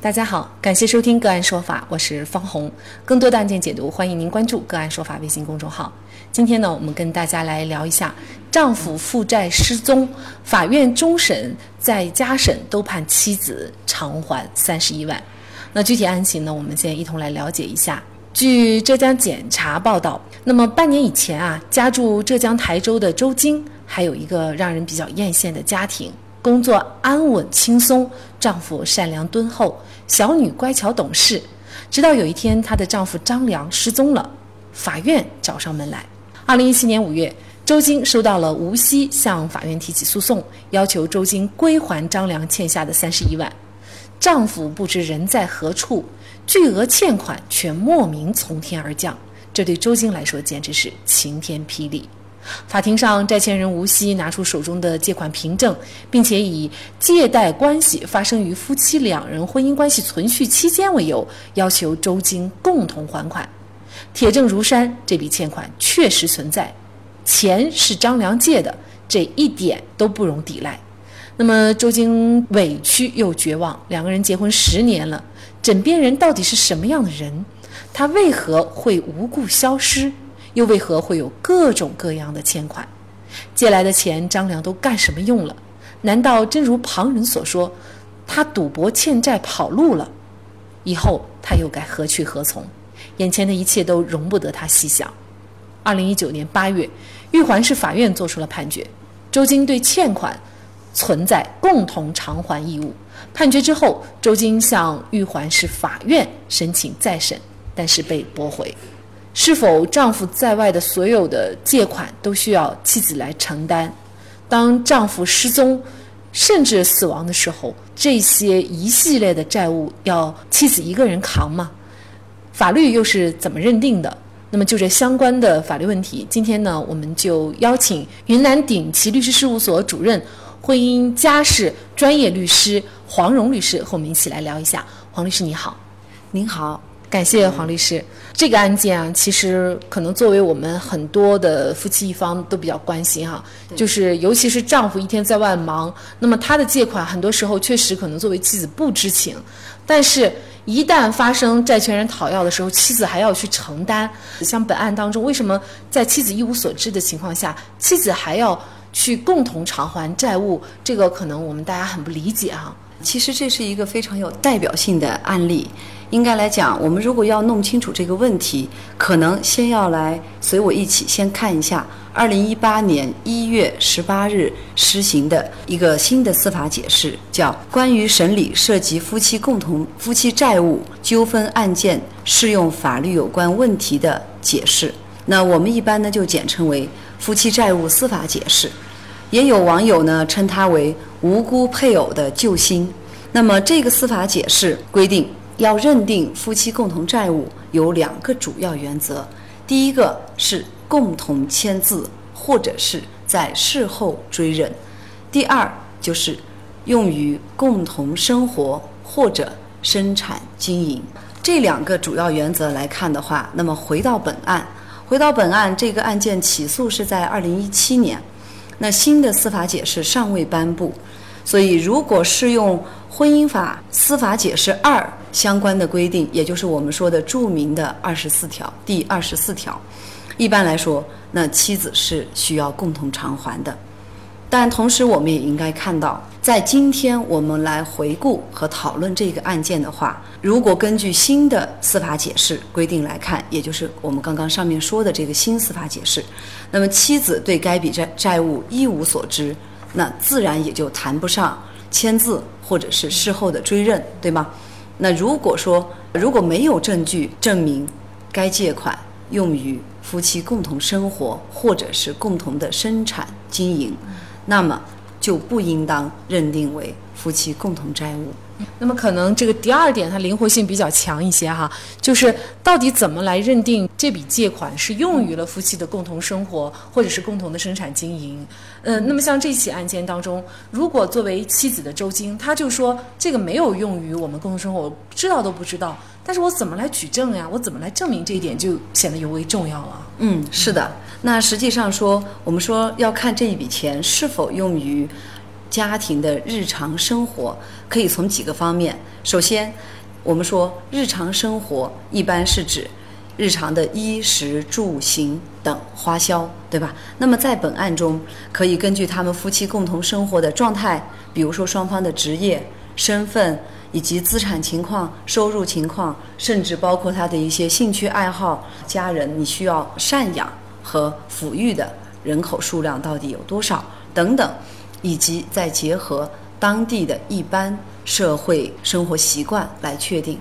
大家好，感谢收听个案说法，我是方红。更多的案件解读，欢迎您关注个案说法微信公众号。今天呢，我们跟大家来聊一下丈夫负债失踪，法院终审在家审都判妻子偿还三十一万。那具体案情呢，我们先一同来了解一下。据浙江检察报道，那么半年以前啊，家住浙江台州的周晶，还有一个让人比较艳羡的家庭，工作安稳轻松，丈夫善良敦厚，小女乖巧懂事。直到有一天，她的丈夫张良失踪了，法院找上门来。二零一七年五月，周晶收到了无锡向法院提起诉讼，要求周晶归还张良欠下的三十一万。丈夫不知人在何处，巨额欠款却莫名从天而降，这对周晶来说简直是晴天霹雳。法庭上，债权人无锡拿出手中的借款凭证，并且以借贷关系发生于夫妻两人婚姻关系存续期间为由，要求周晶共同还款。铁证如山，这笔欠款确实存在，钱是张良借的，这一点都不容抵赖。那么周晶委屈又绝望，两个人结婚十年了，枕边人到底是什么样的人？他为何会无故消失？又为何会有各种各样的欠款？借来的钱张良都干什么用了？难道真如旁人所说，他赌博欠债跑路了？以后他又该何去何从？眼前的一切都容不得他细想。二零一九年八月，玉环市法院作出了判决，周晶对欠款存在共同偿还义务。判决之后，周晶向玉环市法院申请再审，但是被驳回。是否丈夫在外的所有的借款都需要妻子来承担？当丈夫失踪甚至死亡的时候，这些一系列的债务要妻子一个人扛吗？法律又是怎么认定的？那么就这相关的法律问题，今天呢，我们就邀请云南鼎奇律师事务所主任、婚姻家事专业律师黄蓉律师和我们一起来聊一下。黄律师你好，您好，感谢黄律师。这个案件啊，其实可能作为我们很多的夫妻一方都比较关心哈，就是尤其是丈夫一天在外忙，那么他的借款很多时候确实可能作为妻子不知情，但是。一旦发生债权人讨要的时候，妻子还要去承担。像本案当中，为什么在妻子一无所知的情况下，妻子还要去共同偿还债务？这个可能我们大家很不理解啊。其实这是一个非常有代表性的案例。应该来讲，我们如果要弄清楚这个问题，可能先要来随我一起先看一下二零一八年一月十八日施行的一个新的司法解释，叫《关于审理涉及夫妻共同夫妻债务纠纷案件适用法律有关问题的解释》。那我们一般呢就简称为《夫妻债务司法解释》，也有网友呢称它为“无辜配偶的救星”。那么这个司法解释规定。要认定夫妻共同债务有两个主要原则，第一个是共同签字或者是在事后追认，第二就是用于共同生活或者生产经营。这两个主要原则来看的话，那么回到本案，回到本案这个案件起诉是在二零一七年，那新的司法解释尚未颁布，所以如果适用婚姻法司法解释二。相关的规定，也就是我们说的著名的二十四条，第二十四条，一般来说，那妻子是需要共同偿还的。但同时，我们也应该看到，在今天我们来回顾和讨论这个案件的话，如果根据新的司法解释规定来看，也就是我们刚刚上面说的这个新司法解释，那么妻子对该笔债债务一无所知，那自然也就谈不上签字或者是事后的追认，对吗？那如果说如果没有证据证明该借款用于夫妻共同生活或者是共同的生产经营，那么就不应当认定为夫妻共同债务。那么可能这个第二点它灵活性比较强一些哈，就是到底怎么来认定这笔借款是用于了夫妻的共同生活或者是共同的生产经营？嗯，那么像这起案件当中，如果作为妻子的周晶，她就说这个没有用于我们共同生活，我知道都不知道，但是我怎么来举证呀？我怎么来证明这一点就显得尤为重要了。嗯，是的。那实际上说，我们说要看这一笔钱是否用于。家庭的日常生活可以从几个方面。首先，我们说日常生活一般是指日常的衣食住行等花销，对吧？那么在本案中，可以根据他们夫妻共同生活的状态，比如说双方的职业、身份以及资产情况、收入情况，甚至包括他的一些兴趣爱好、家人你需要赡养和抚育的人口数量到底有多少等等。以及再结合当地的一般社会生活习惯来确定，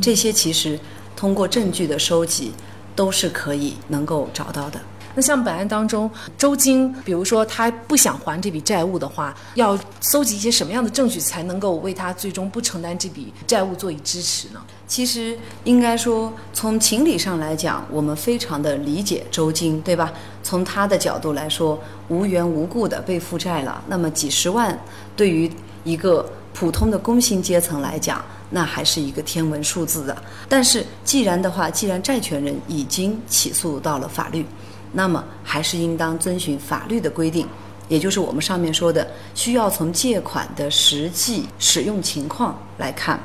这些其实通过证据的收集都是可以能够找到的。那像本案当中，周晶，比如说他不想还这笔债务的话，要搜集一些什么样的证据才能够为他最终不承担这笔债务做以支持呢？其实应该说，从情理上来讲，我们非常的理解周晶，对吧？从他的角度来说，无缘无故的被负债了，那么几十万对于一个普通的工薪阶层来讲，那还是一个天文数字的。但是既然的话，既然债权人已经起诉到了法律。那么还是应当遵循法律的规定，也就是我们上面说的，需要从借款的实际使用情况来看。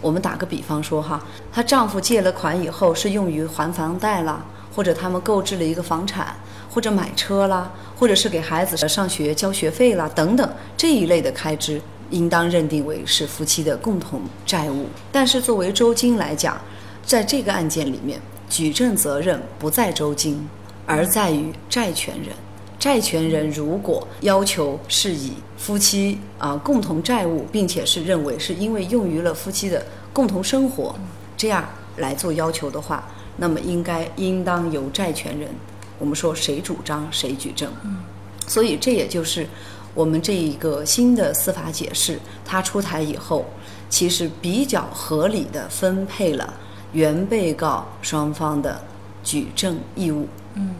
我们打个比方说哈，她丈夫借了款以后是用于还房贷啦，或者他们购置了一个房产，或者买车啦，或者是给孩子上学交学费啦等等这一类的开支，应当认定为是夫妻的共同债务。但是作为周金来讲，在这个案件里面，举证责任不在周金。而在于债权人，债权人如果要求是以夫妻啊共同债务，并且是认为是因为用于了夫妻的共同生活，这样来做要求的话，那么应该应当由债权人，我们说谁主张谁举证。所以这也就是我们这一个新的司法解释，它出台以后，其实比较合理的分配了原被告双方的举证义务。嗯，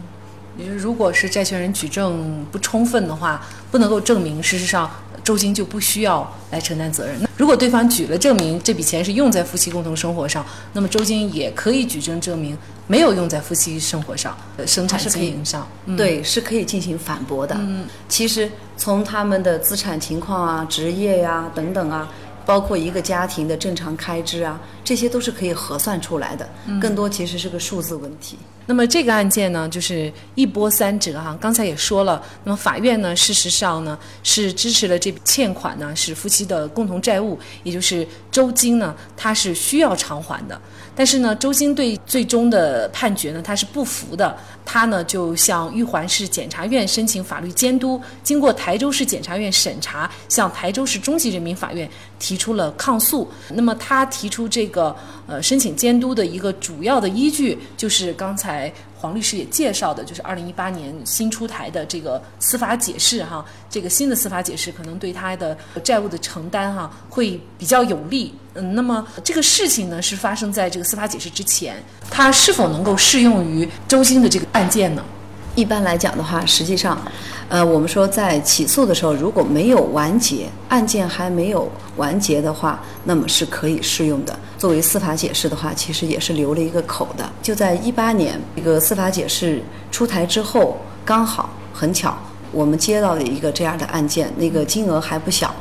也就是如果是债权人举证不充分的话，不能够证明，事实上周金就不需要来承担责任。那如果对方举了证明这笔钱是用在夫妻共同生活上，那么周金也可以举证证明没有用在夫妻生活上、呃生产经营上。对，是可以进行反驳的。嗯，其实从他们的资产情况啊、职业呀等等啊。包括一个家庭的正常开支啊，这些都是可以核算出来的。更多其实是个数字问题。那么这个案件呢，就是一波三折哈。刚才也说了，那么法院呢，事实上呢是支持了这笔欠款呢，是夫妻的共同债务，也就是周金呢，他是需要偿还的。但是呢，周金对最终的判决呢，他是不服的。他呢就向玉环市检察院申请法律监督，经过台州市检察院审查，向台州市中级人民法院提出了抗诉。那么他提出这个呃申请监督的一个主要的依据，就是刚才。黄律师也介绍的，就是二零一八年新出台的这个司法解释哈，这个新的司法解释可能对他的债务的承担哈会比较有利。嗯，那么这个事情呢是发生在这个司法解释之前，它是否能够适用于周星的这个案件呢？一般来讲的话，实际上，呃，我们说在起诉的时候，如果没有完结，案件还没有完结的话，那么是可以适用的。作为司法解释的话，其实也是留了一个口的。就在一八年这个司法解释出台之后，刚好很巧，我们接到了一个这样的案件，那个金额还不小，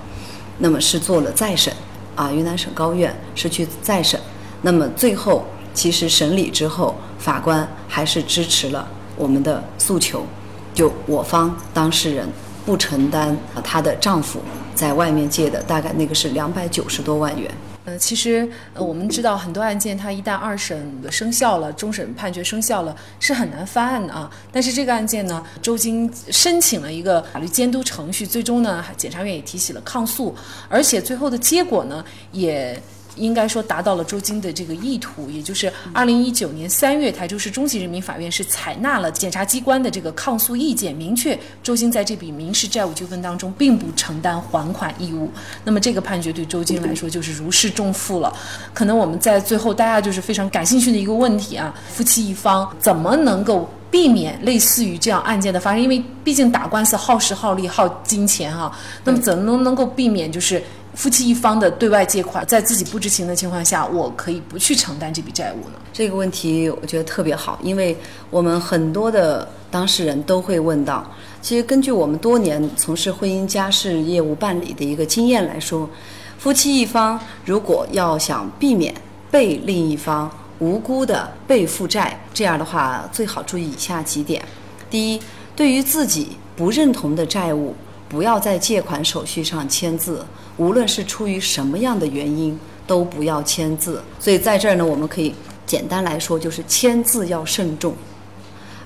那么是做了再审，啊，云南省高院是去再审，那么最后其实审理之后，法官还是支持了。我们的诉求，就我方当事人不承担她的丈夫在外面借的，大概那个是两百九十多万元。呃，其实呃，我们知道很多案件，它一旦二审生效了，终审判决生效了，是很难翻案的啊。但是这个案件呢，周金申请了一个法律监督程序，最终呢，检察院也提起了抗诉，而且最后的结果呢，也。应该说达到了周金的这个意图，也就是二零一九年三月，台州市中级人民法院是采纳了检察机关的这个抗诉意见，明确周金在这笔民事债务纠纷当中并不承担还款义务。那么这个判决对周金来说就是如释重负了。可能我们在最后大家就是非常感兴趣的一个问题啊，夫妻一方怎么能够避免类似于这样案件的发生？因为毕竟打官司耗时耗力耗金钱哈，那么怎么能能够避免就是？夫妻一方的对外借款，在自己不知情的情况下，我可以不去承担这笔债务呢？这个问题我觉得特别好，因为我们很多的当事人都会问到。其实根据我们多年从事婚姻家事业务办理的一个经验来说，夫妻一方如果要想避免被另一方无辜的被负债，这样的话最好注意以下几点：第一，对于自己不认同的债务，不要在借款手续上签字。无论是出于什么样的原因，都不要签字。所以在这儿呢，我们可以简单来说，就是签字要慎重。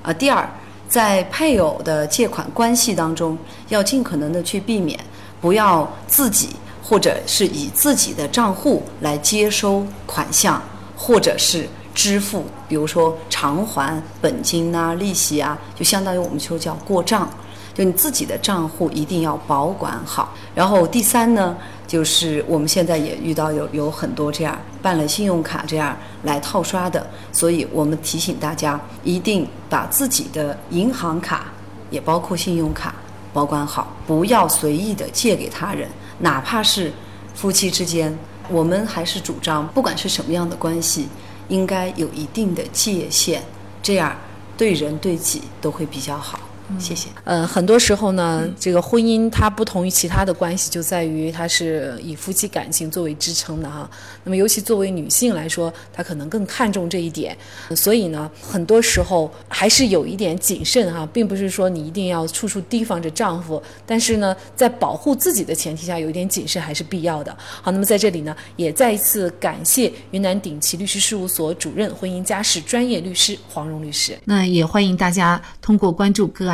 啊，第二，在配偶的借款关系当中，要尽可能的去避免，不要自己或者是以自己的账户来接收款项，或者是支付，比如说偿还本金呐、利息啊，就相当于我们说叫过账。就你自己的账户一定要保管好。然后第三呢，就是我们现在也遇到有有很多这样办了信用卡这样来套刷的，所以我们提醒大家一定把自己的银行卡也包括信用卡保管好，不要随意的借给他人，哪怕是夫妻之间，我们还是主张不管是什么样的关系，应该有一定的界限，这样对人对己都会比较好。谢谢。呃，很多时候呢，这个婚姻它不同于其他的关系，就在于它是以夫妻感情作为支撑的哈。那么，尤其作为女性来说，她可能更看重这一点。所以呢，很多时候还是有一点谨慎哈，并不是说你一定要处处提防着丈夫，但是呢，在保护自己的前提下，有一点谨慎还是必要的。好，那么在这里呢，也再一次感谢云南鼎奇律师事务所主任、婚姻家事专业律师黄蓉律师。那也欢迎大家通过关注个